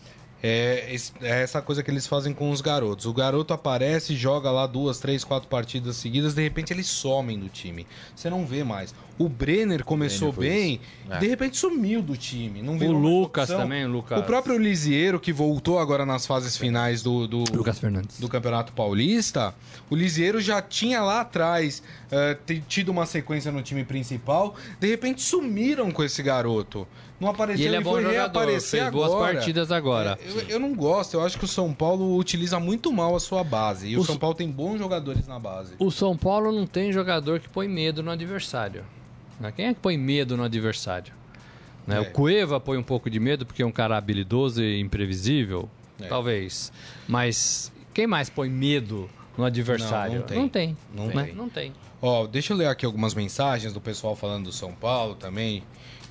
S2: é, é essa coisa que eles fazem com os garotos. O garoto aparece, joga lá duas, três, quatro partidas seguidas, de repente eles somem do time. Você não vê mais. O Brenner começou
S3: Brenner
S2: bem.
S3: É.
S2: de repente sumiu do time. Não
S4: O Lucas também, o Lucas.
S2: O próprio Lisieiro, que voltou agora nas fases finais do, do,
S4: Lucas Fernandes.
S2: do Campeonato Paulista, o Lisieiro já tinha lá atrás te- tido uma sequência no time principal, de repente sumiram com esse garoto. Não apareceu
S4: E ele é bom
S2: foi
S4: jogador,
S2: reaparecer
S4: fez boas
S2: agora.
S4: partidas agora.
S2: É, eu, eu não gosto, eu acho que o São Paulo utiliza muito mal a sua base. E o,
S4: O
S2: São Paulo tem bons jogadores na base.
S4: O São Paulo não tem jogador que põe medo no adversário. né? Quem é que põe medo no adversário? Né?
S2: É.
S4: O Cueva põe um pouco de medo porque é um cara habilidoso e imprevisível?
S2: É.
S4: Talvez. Mas quem mais põe medo no adversário?
S2: Não, não tem.
S4: Não tem.
S2: Não
S4: né?
S2: tem.
S4: Não tem.
S2: Ó, deixa eu ler aqui algumas mensagens do pessoal falando do São Paulo também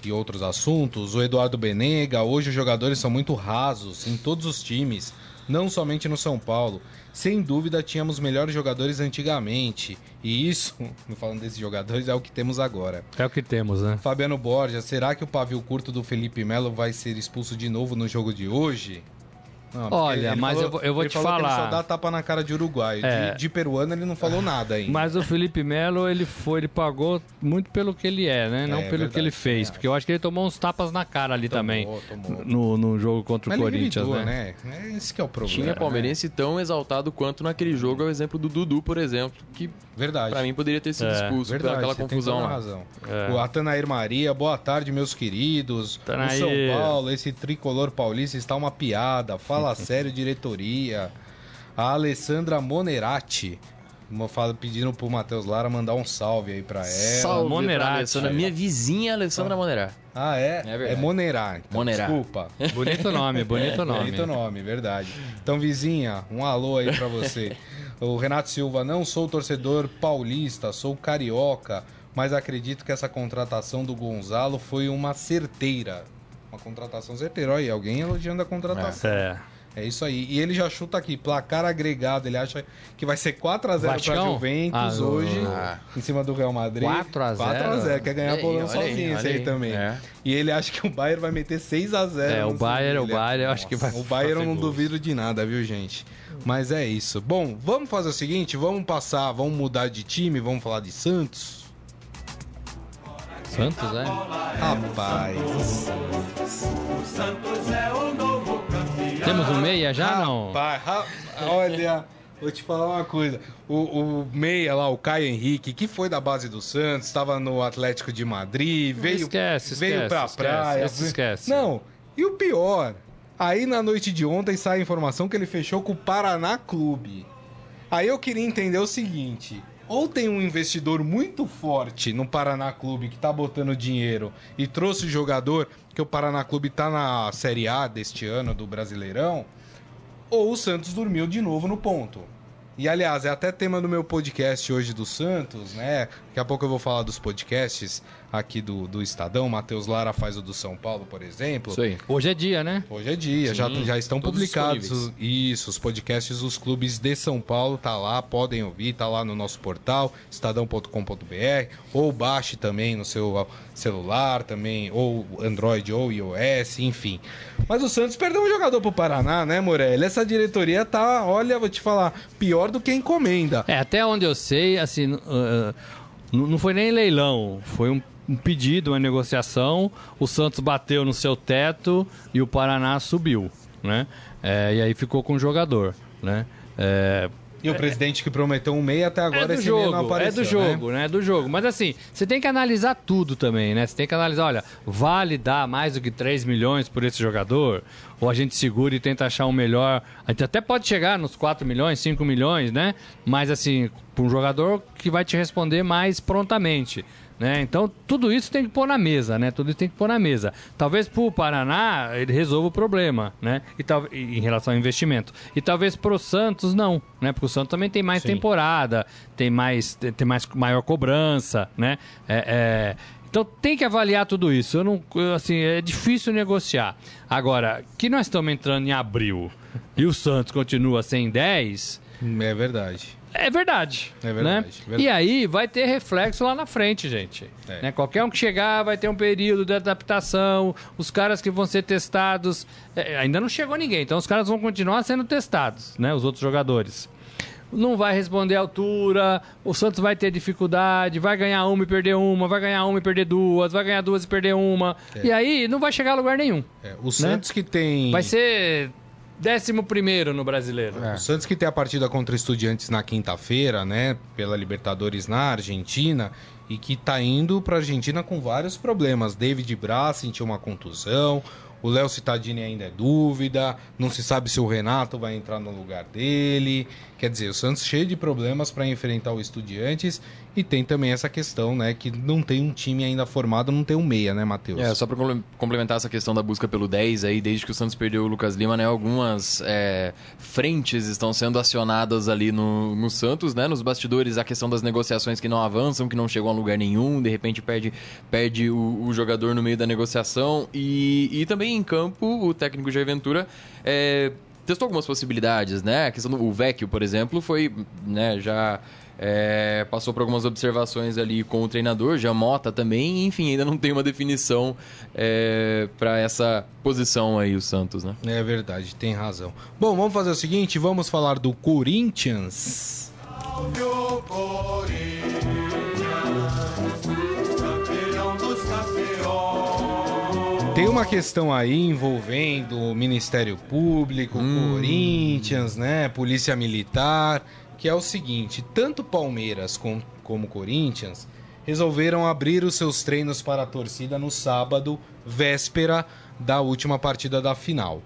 S2: e outros assuntos. O Eduardo Benega, hoje os jogadores são muito rasos em todos os times, não somente no São Paulo. Sem dúvida tínhamos melhores jogadores antigamente. E isso, me falando desses jogadores, é o que temos agora.
S4: É o que temos, né?
S2: Fabiano Borja, será que o pavio curto do Felipe Melo vai ser expulso de novo no jogo de hoje? Não,
S4: Olha,
S2: ele
S4: mas eu vou- eu vou
S2: ele
S4: te
S2: falou que
S4: falar.
S2: ele só dá tapa na cara de uruguaio.
S4: É.
S2: De, de peruano ele não falou nada ainda.
S4: Mas o Felipe Melo, ele foi, ele pagou muito pelo que ele é, né? Não
S2: É,
S4: pelo
S2: verdade,
S4: que ele fez.
S2: também
S4: Porque eu acho que ele tomou uns tapas na cara ali
S2: Tomou,
S4: também.
S2: tomou.
S4: No, no jogo contra
S2: Mas
S4: o
S2: ele
S4: Corinthians,
S2: revidou,
S4: né?
S2: né? É Esse que é o problema.
S3: Tinha palmeirense tão exaltado quanto naquele jogo, é o exemplo do Dudu, por exemplo, que
S2: Verdade.
S3: pra mim poderia ter sido
S4: É,
S3: expulso
S2: Verdade,
S3: por aquela
S2: você tem
S3: confusão lá.
S2: razão.
S4: É.
S2: O Atanair Maria, boa tarde, meus queridos.
S4: Atanair.
S2: O São Paulo, esse tricolor paulista está uma piada. Fala sério, diretoria. A Alessandra Monerati. Uma fala pedindo pro Matheus Lara mandar um salve aí pra ela.
S3: Salve Monerá, Alessandra, minha vizinha Alessandra ah. Monerá.
S2: Ah, é? É, é Monerá. Então,
S3: Monerá.
S2: Desculpa.
S4: Bonito nome, bonito nome.
S2: Bonito nome, verdade. Então, vizinha, um alô aí pra você. o Renato Silva, não sou torcedor paulista, sou carioca, mas acredito que essa contratação do Gonzalo foi uma certeira. Uma contratação certeira. Olha aí, alguém elogiando a contratação.
S4: É.
S2: É isso aí. E ele já chuta aqui, placar agregado. Ele acha que vai ser 4x0 para Juventus ah, hoje, ah. em cima do Real Madrid.
S4: 4x0?
S2: 4x0, quer ganhar bolão sozinho esse aí, aí também. É. E ele acha que o Bayern vai meter 6x0.
S4: É, o Bayern, o Bayern, eu acho que vai.
S2: O Bayern eu não duvido de nada, viu, gente? Mas é isso. Bom, vamos fazer o seguinte: vamos passar, vamos mudar de time, vamos falar de Santos.
S4: Santos, é?
S2: Rapaz.
S4: O Santos é o novo temos um meia já, não?
S2: Rapaz, olha, vou te falar uma coisa. O, o, meia lá, o Caio Henrique, que foi da base do Santos, estava no Atlético de Madrid, veio,
S4: esquece,
S2: veio
S4: esquece,
S2: pra
S4: esquece,
S2: praia.
S4: Esquece.
S2: Não, e o pior, aí na noite de ontem sai a informação que ele fechou com o Paraná Clube. Aí eu queria entender o seguinte: ou tem um investidor muito forte no Paraná Clube que tá botando dinheiro e trouxe o jogador, que o Paraná Clube tá na Série A deste ano do Brasileirão, ou o Santos dormiu de novo no ponto. E aliás, é até tema do meu podcast hoje do Santos, né? Daqui a pouco eu vou falar dos podcasts aqui do, do Estadão. Matheus Lara faz o do São Paulo, por exemplo.
S4: Isso aí. Hoje é dia, né?
S2: Hoje é dia. Sim, já, já estão publicados os, isso, os podcasts dos clubes de São Paulo. Tá lá, podem ouvir, tá lá no nosso portal, estadão.com.br. Ou baixe também no seu celular, também, ou Android ou iOS, enfim. Mas o Santos perdeu um jogador pro Paraná, né, Morelli? Essa diretoria tá, olha, vou te falar, pior do que encomenda.
S4: É, até onde eu sei, assim. Uh, não foi nem leilão, foi um, um, pedido, uma negociação. O Santos bateu no seu teto e o Paraná subiu, né? É, e aí ficou com o jogador, né? É,
S2: e o presidente que prometeu um meio até agora é esse jogo, não apareceu,
S4: É do jogo, né? né? É do jogo. Mas assim, você tem que analisar tudo também, né? Você tem que analisar, olha, vale dar mais do que 3 milhões por esse jogador? Ou a gente segura e tenta achar um melhor. A gente até pode chegar nos 4 milhões, 5 milhões, né? Mas assim, para um jogador que vai te responder mais prontamente. Né? Então, tudo isso tem que pôr na mesa, né? Tudo isso tem que pôr na mesa. Talvez para o Paraná ele resolva o problema, né? E tal, em relação ao investimento. E talvez para o Santos não, né? Porque o Santos também tem mais Sim. temporada, tem mais, tem mais maior cobrança, né? É, é... Então tem que avaliar tudo isso. Eu não, assim, é difícil negociar. Agora, que nós estamos entrando em abril e o Santos continua sem 10,
S2: é verdade.
S4: É verdade.
S2: É verdade,
S4: né?
S2: verdade.
S4: E aí vai ter reflexo lá na frente, gente. É. Né? Qualquer um que chegar vai ter um período de adaptação. Os caras que vão ser testados. É, ainda não chegou ninguém, então os caras vão continuar sendo testados, né? Os outros jogadores. Não vai responder à altura, o Santos vai ter dificuldade, vai ganhar uma e perder uma, vai ganhar uma e perder duas, vai ganhar duas e perder uma. É. E aí não vai chegar a lugar nenhum.
S2: É, o né? Santos que tem.
S4: Vai ser Décimo primeiro no brasileiro.
S2: É. O Santos que tem a partida contra Estudiantes na quinta-feira, né? Pela Libertadores na Argentina. E que tá indo pra Argentina com vários problemas. David Braz sentiu uma contusão. O Léo Cittadini ainda é dúvida. Não se sabe se o Renato vai entrar no lugar dele. Quer dizer, o Santos cheio de problemas para enfrentar o Estudiantes e tem também essa questão, né, que não tem um time ainda formado, não tem um meia, né, Matheus?
S3: É, só para complementar essa questão da busca pelo 10 aí, desde que o Santos perdeu o Lucas Lima, né, algumas é, frentes estão sendo acionadas ali no, no Santos, né, nos bastidores, a questão das negociações que não avançam, que não chegam a lugar nenhum, de repente perde, perde o, o jogador no meio da negociação e, e também em campo o técnico Jair Ventura é, testou algumas possibilidades, né, a questão do Vecchio, por exemplo, foi, né, já é, passou por algumas observações ali com o treinador, Jamota também, enfim, ainda não tem uma definição é, para essa posição aí, o Santos, né?
S2: É verdade, tem razão. Bom, vamos fazer o seguinte, vamos falar do Corinthians. Tem uma questão aí envolvendo o Ministério Público, hum. Corinthians, né? Polícia Militar que é o seguinte: tanto Palmeiras com, como Corinthians resolveram abrir os seus treinos para a torcida no sábado, véspera da última partida da final.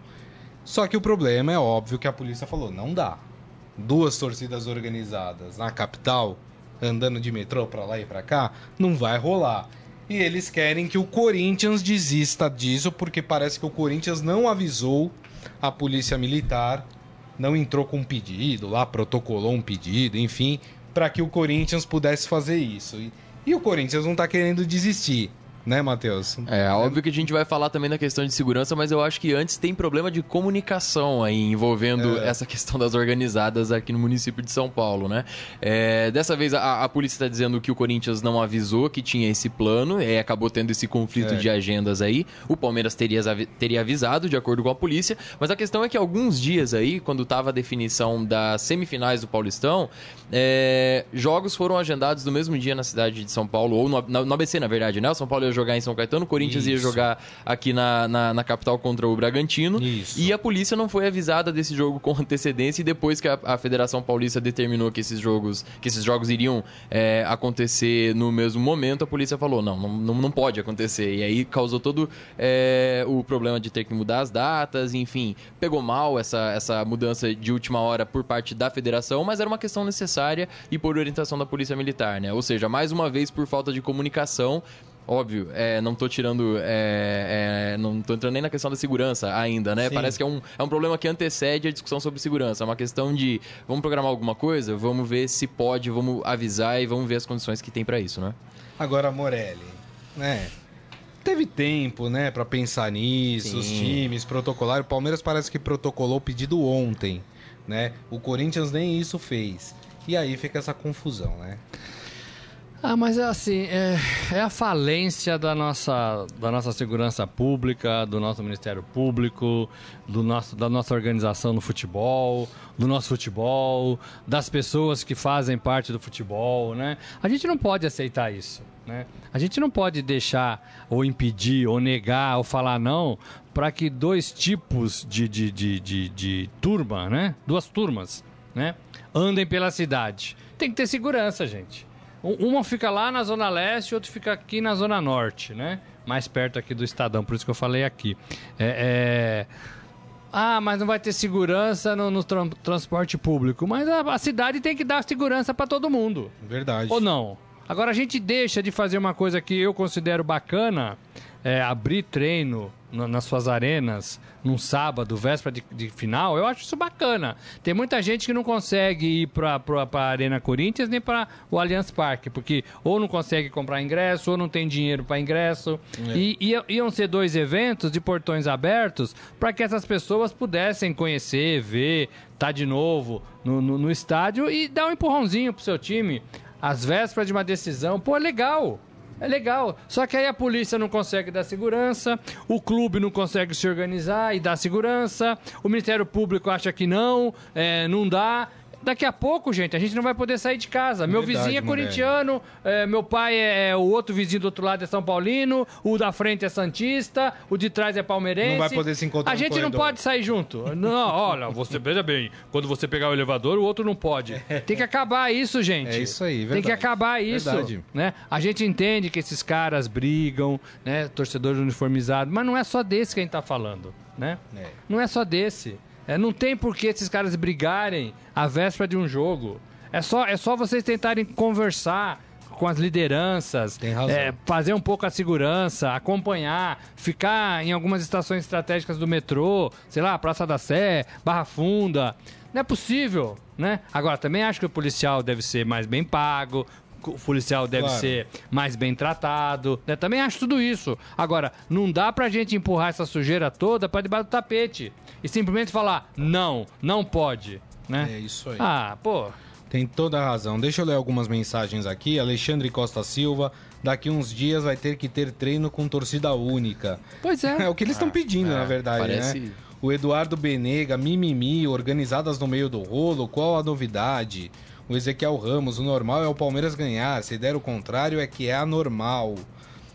S2: Só que o problema é óbvio que a polícia falou: não dá. duas torcidas organizadas na capital, andando de metrô para lá e para cá, não vai rolar. E eles querem que o Corinthians desista disso, porque parece que o Corinthians não avisou a polícia militar, não entrou com um pedido lá, protocolou um pedido, enfim, para que o Corinthians pudesse fazer isso. E, e o Corinthians não está querendo desistir né, Matheus?
S3: É, óbvio que a gente vai falar também da questão de segurança, mas eu acho que antes tem problema de comunicação aí envolvendo é. essa questão das organizadas aqui no município de São Paulo, né? É, dessa vez a, a polícia está dizendo que o Corinthians não avisou que tinha esse plano, e acabou tendo esse conflito é. de agendas aí. O Palmeiras teria, teria avisado, de acordo com a polícia, mas a questão é que alguns dias aí, quando estava a definição das semifinais do Paulistão, é, jogos foram agendados no mesmo dia na cidade de São Paulo, ou no, no ABC, na verdade, né? O São Paulo ia jogar em São Caetano, o Corinthians Isso. ia jogar aqui na, na, na, capital contra o Bragantino. Isso. E a polícia não foi avisada desse jogo com antecedência e depois que a, a Federação Paulista determinou que esses jogos, que esses jogos iriam é, acontecer no mesmo momento, a polícia falou: não, não, não pode acontecer. E aí causou todo é, o problema de ter que mudar as datas, enfim, pegou mal essa, essa mudança de última hora por parte da federação, mas era uma questão necessária necessária e por orientação da Polícia Militar, né? Ou seja, mais uma vez por falta de comunicação, Óbvio, é, não estou tirando. É, é, não estou entrando nem na questão da segurança ainda, né? Sim. Parece que é um, é um problema que antecede a discussão sobre segurança. É uma questão de vamos programar alguma coisa, vamos ver se pode, vamos avisar e vamos ver as condições que tem para isso, né?
S2: Agora, Morelli, né? Teve tempo, né, para pensar nisso, Sim. os times, protocolar. O Palmeiras parece que protocolou o pedido ontem, né? O Corinthians nem isso fez. E aí fica essa confusão, né?
S4: Ah, mas é assim, é, é, a falência da nossa, da nossa segurança pública, do nosso Ministério Público, do nosso, da nossa organização no futebol, do nosso futebol, das pessoas que fazem parte do futebol, né? A gente não pode aceitar isso, né? A gente não pode deixar ou impedir ou negar ou falar não para que dois tipos de, de, de, de, de turma, né? Duas turmas, né? andem pela cidade. Tem que ter segurança, gente. Uma fica lá na Zona Leste, outro fica aqui na Zona Norte, né? Mais perto aqui do Estadão, por isso que eu falei aqui. É, é... Ah, mas não vai ter segurança no, no tra transporte público. Mas a, a, cidade tem que dar segurança para todo mundo.
S2: Verdade.
S4: Ou não? Agora a gente deixa de fazer uma coisa que eu considero bacana, é, abrir treino nas suas arenas num sábado, véspera de, de, final, eu acho isso bacana. Tem muita gente que não consegue ir para a Arena Corinthians nem para o Allianz Parque, porque ou não consegue comprar ingresso, ou não tem dinheiro para ingresso. É. E, e iam ser dois eventos de portões abertos para que essas pessoas pudessem conhecer, ver, tá de novo no, no, no estádio e dar um empurrãozinho pro seu time. Às vésperas de uma decisão, pô, legal. É legal. Só que aí a polícia não consegue dar segurança, o clube não consegue se organizar e dar segurança, o Ministério Público acha que não, é, não dá. Daqui a pouco, gente, a gente não vai poder sair de casa. Meu Verdade, vizinho é corintiano, é, meu pai é, é, o outro vizinho do outro lado é São Paulino, o da frente é Santista, o de trás é palmeirense. Não
S2: vai poder se encontrar
S4: A gente não pode sair junto. Não, olha, você veja bem, quando você pegar o elevador, o outro não pode. Tem que acabar isso, gente.
S2: É isso aí, verdade.
S4: Tem que acabar isso. Verdade. Né? A gente entende que esses caras brigam, né? Torcedores uniformizados, mas não é só desse que a gente tá falando, né? É. Não é só desse. É, não tem por que esses caras brigarem à véspera de um jogo. É só, é só vocês tentarem conversar com as lideranças, é, fazer um pouco a segurança, acompanhar, ficar em algumas estações estratégicas do metrô, sei lá, Praça da Sé, Barra Funda. Não é possível, né? Agora, também acho que o policial deve ser mais bem pago, o policial deve claro. ser mais bem tratado. Né? Também acho tudo isso. Agora, não dá pra gente empurrar essa sujeira toda para debaixo do tapete e simplesmente falar não, não pode. Né?
S2: É isso aí.
S4: Ah, pô.
S2: Tem toda a razão. Deixa eu ler algumas mensagens aqui. Alexandre Costa Silva. Daqui uns dias vai ter que ter treino com torcida única.
S4: Pois é.
S2: É o que eles estão ah, pedindo, é, na verdade, né? parece... né? O Eduardo Benega, mimimi, organizadas no meio do rolo, qual a novidade? O Ezequiel Ramos, o normal é o Palmeiras ganhar, se der o contrário é que é anormal.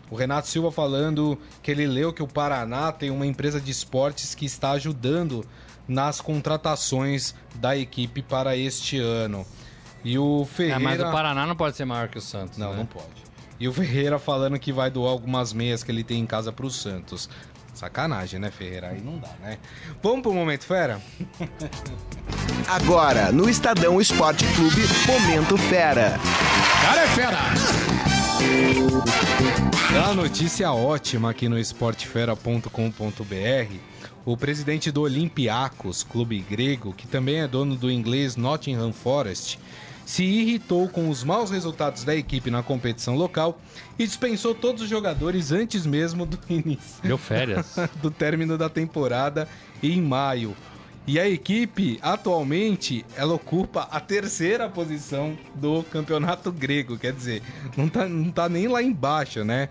S2: O Renato Silva falando que ele leu que o Paraná tem uma empresa de esportes que está ajudando nas contratações da equipe para este ano. E o Ferreira. É,
S4: mas o Paraná não pode ser maior que o Santos.
S2: Não,
S4: né?
S2: não pode. E o Ferreira falando que vai doar algumas meias que ele tem em casa para o Santos. Sacanagem, né, Ferreira? Aí não dá, né? Vamos pro Momento Fera?
S1: Agora, no Estadão Esporte Clube, Momento Fera.
S2: Cara é fera! Dá notícia ótima aqui no esportefera.com.br. O presidente do Olympiacos, clube grego, que também é dono do inglês Nottingham Forest, se irritou com os maus resultados da equipe na competição local e dispensou todos os jogadores antes mesmo do início.
S4: Deu férias.
S2: do término da temporada em maio. E a equipe, atualmente, ela ocupa a terceira posição do campeonato grego. Quer dizer, não tá, não tá nem lá embaixo, né?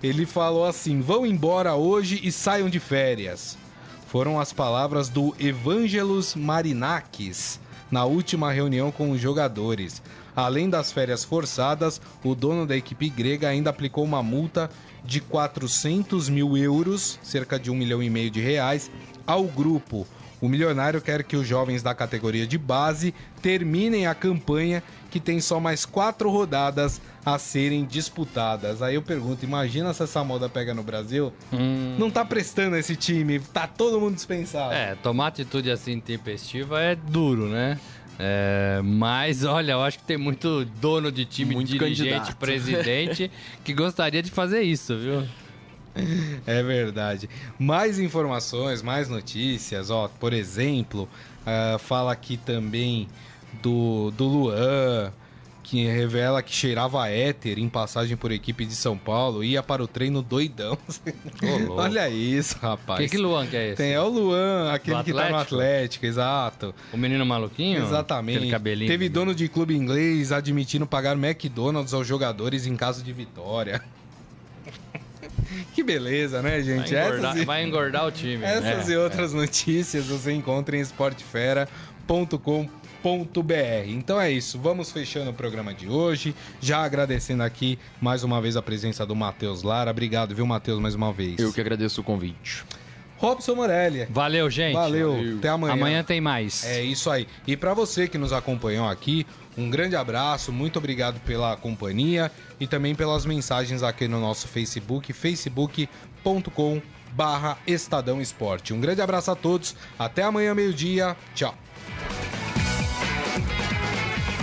S2: Ele falou assim: vão embora hoje e saiam de férias. Foram as palavras do Evangelos Marinakis, na última reunião com os jogadores. Além das férias forçadas, o dono da equipe grega ainda aplicou uma multa de 400 mil euros, cerca de um milhão e meio de reais, ao grupo. O milionário quer que os jovens da categoria de base terminem a campanha, que tem só mais quatro rodadas a serem disputadas. Aí eu pergunto, imagina se essa moda pega no Brasil? Hum. Não tá prestando esse time, tá todo mundo dispensado.
S4: É, tomar atitude assim tempestiva é duro, né? É, mas olha, eu acho que tem muito dono de time, muito dirigente, candidato. presidente que gostaria de fazer isso, viu?
S2: É verdade. Mais informações, mais notícias, ó, por exemplo, uh, fala aqui também do, do Luan, que revela que cheirava éter em passagem por equipe de São Paulo ia para o treino doidão. Olha isso, rapaz.
S4: Que, que Luan que é esse?
S2: Tem, é o Luan, aquele que tá no Atlético, exato.
S4: O menino maluquinho?
S2: Exatamente. Aquele cabelinho. Teve dono de clube inglês admitindo pagar McDonald's aos jogadores em caso de vitória. que beleza, né, gente?
S4: Vai engordar, e... vai engordar o time.
S2: Essas
S4: é,
S2: e outras é. notícias você encontra em esportefera.com.br então é isso, vamos fechando o programa de hoje. Já agradecendo aqui mais uma vez a presença do Matheus Lara. Obrigado, viu, Matheus, mais uma vez.
S3: Eu que agradeço o convite.
S2: Robson Morelli.
S4: Valeu, gente.
S2: Valeu. Valeu. Até amanhã.
S4: Amanhã tem mais.
S2: É isso aí. E para você que nos acompanhou aqui, um grande abraço, muito obrigado pela companhia e também pelas mensagens aqui no nosso Facebook, facebook.com barra Estadão Esporte. Um grande abraço a todos, até amanhã meio-dia, tchau.